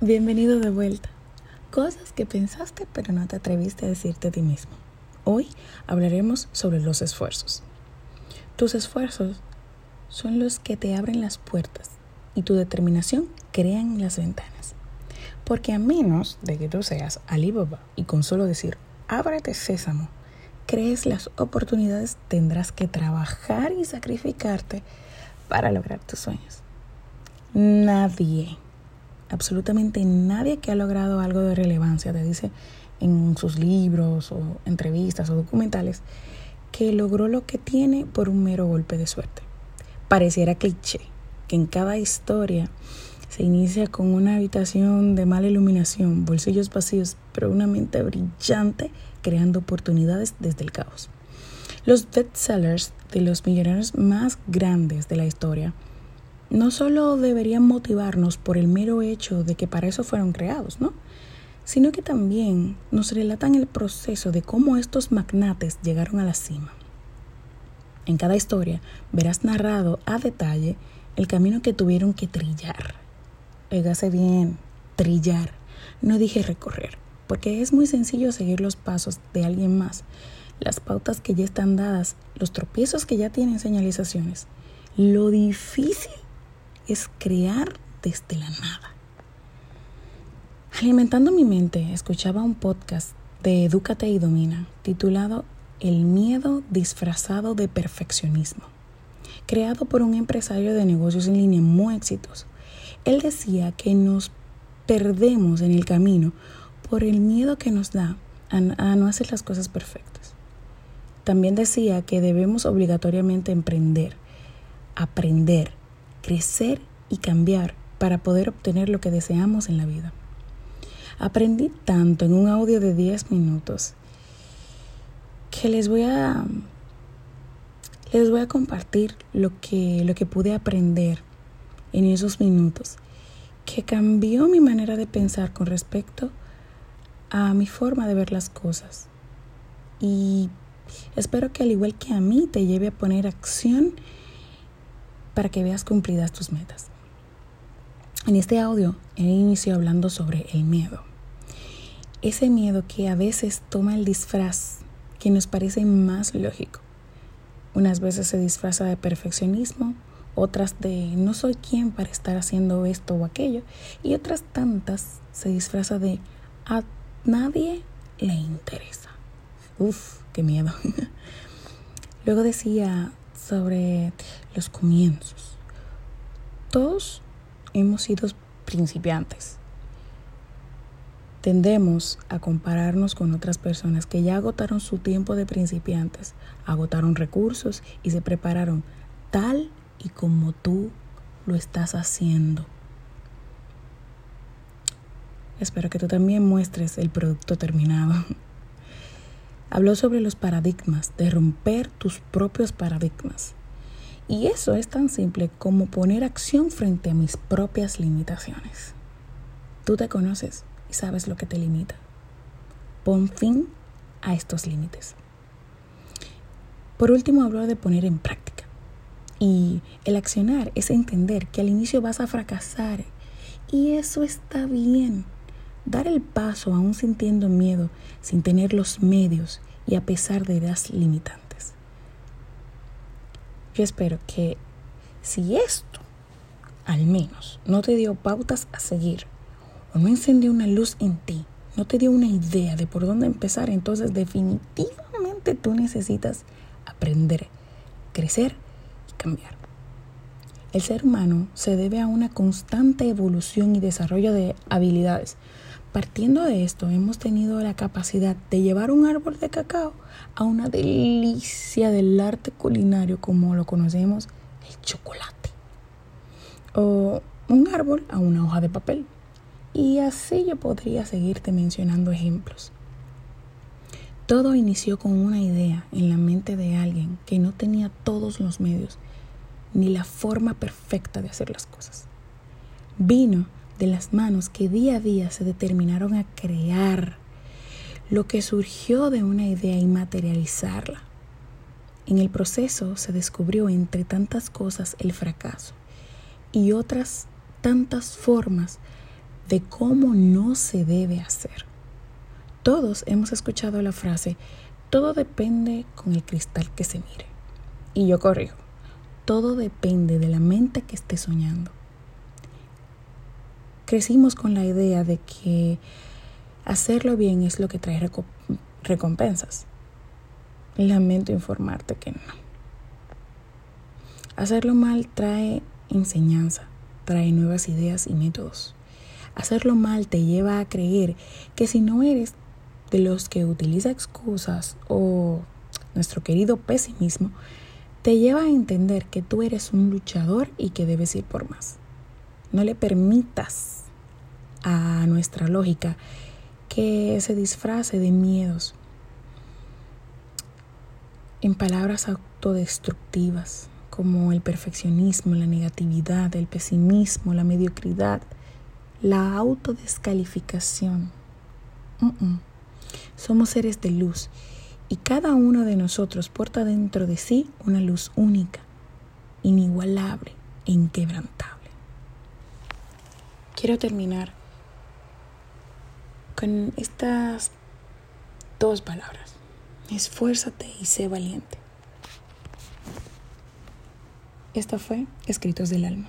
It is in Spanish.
Bienvenido de vuelta. Cosas que pensaste pero no te atreviste a decirte a ti mismo. Hoy hablaremos sobre los esfuerzos. Tus esfuerzos son los que te abren las puertas y tu determinación crean las ventanas. Porque a menos de que tú seas Alibaba y con solo decir ábrete sésamo, crees las oportunidades, tendrás que trabajar y sacrificarte para lograr tus sueños. Nadie absolutamente nadie que ha logrado algo de relevancia te dice en sus libros o entrevistas o documentales que logró lo que tiene por un mero golpe de suerte. Pareciera cliché que en cada historia se inicia con una habitación de mala iluminación, bolsillos vacíos, pero una mente brillante creando oportunidades desde el caos. Los bestsellers de los millonarios más grandes de la historia no solo deberían motivarnos por el mero hecho de que para eso fueron creados, ¿no? Sino que también nos relatan el proceso de cómo estos magnates llegaron a la cima. En cada historia verás narrado a detalle el camino que tuvieron que trillar. Oígase bien, trillar. No dije recorrer, porque es muy sencillo seguir los pasos de alguien más, las pautas que ya están dadas, los tropiezos que ya tienen señalizaciones. Lo difícil es crear desde la nada. Alimentando mi mente, escuchaba un podcast de Edúcate y Domina titulado El miedo disfrazado de perfeccionismo, creado por un empresario de negocios en línea muy exitoso. Él decía que nos perdemos en el camino por el miedo que nos da a, no hacer las cosas perfectas. También decía que debemos obligatoriamente emprender, aprender, crecer y cambiar para poder obtener lo que deseamos en la vida. Aprendí tanto en un audio de 10 minutos que les voy a les voy a compartir lo que lo que pude aprender en esos minutos que cambió mi manera de pensar con respecto a mi forma de ver las cosas. Y espero que al igual que a mí te lleve a poner acción para que veas cumplidas tus metas. En este audio, él inició hablando sobre el miedo. Ese miedo que a veces toma el disfraz que nos parece más lógico. Unas veces se disfraza de perfeccionismo, otras de no soy quien para estar haciendo esto o aquello, y otras tantas se disfraza de a nadie le interesa. Uf, qué miedo. Luego decía, sobre los comienzos. Todos hemos sido principiantes. Tendemos a compararnos con otras personas que ya agotaron su tiempo de principiantes, agotaron recursos y se prepararon tal y como tú lo estás haciendo. Espero que tú también muestres el producto terminado. Habló sobre los paradigmas, de romper tus propios paradigmas. Y eso es tan simple como poner acción frente a mis propias limitaciones. Tú te conoces y sabes lo que te limita. Pon fin a estos límites. Por último, habló de poner en práctica. Y el accionar es entender que al inicio vas a fracasar. Y eso está bien. Dar el paso aún sintiendo miedo, sin tener los medios y a pesar de las limitantes. Yo espero que si esto al menos no te dio pautas a seguir o no encendió una luz en ti, no te dio una idea de por dónde empezar, entonces definitivamente tú necesitas aprender, crecer y cambiar. El ser humano se debe a una constante evolución y desarrollo de habilidades, Partiendo de esto, hemos tenido la capacidad de llevar un árbol de cacao a una delicia del arte culinario como lo conocemos, el chocolate. O un árbol a una hoja de papel. Y así yo podría seguirte mencionando ejemplos. Todo inició con una idea en la mente de alguien que no tenía todos los medios ni la forma perfecta de hacer las cosas. Vino de las manos que día a día se determinaron a crear lo que surgió de una idea y materializarla. En el proceso se descubrió entre tantas cosas el fracaso y otras tantas formas de cómo no se debe hacer. Todos hemos escuchado la frase, todo depende con el cristal que se mire. Y yo corrijo, todo depende de la mente que esté soñando. Crecimos con la idea de que hacerlo bien es lo que trae recompensas. Lamento informarte que no. Hacerlo mal trae enseñanza, trae nuevas ideas y métodos. Hacerlo mal te lleva a creer que si no eres de los que utiliza excusas o nuestro querido pesimismo, te lleva a entender que tú eres un luchador y que debes ir por más. No le permitas a nuestra lógica que se disfrace de miedos en palabras autodestructivas como el perfeccionismo, la negatividad, el pesimismo, la mediocridad, la autodescalificación. Somos seres de luz y cada uno de nosotros porta dentro de sí una luz única, inigualable e inquebrantable. Quiero terminar con estas dos palabras. Esfuérzate y sé valiente. Esto fue Escritos del Alma.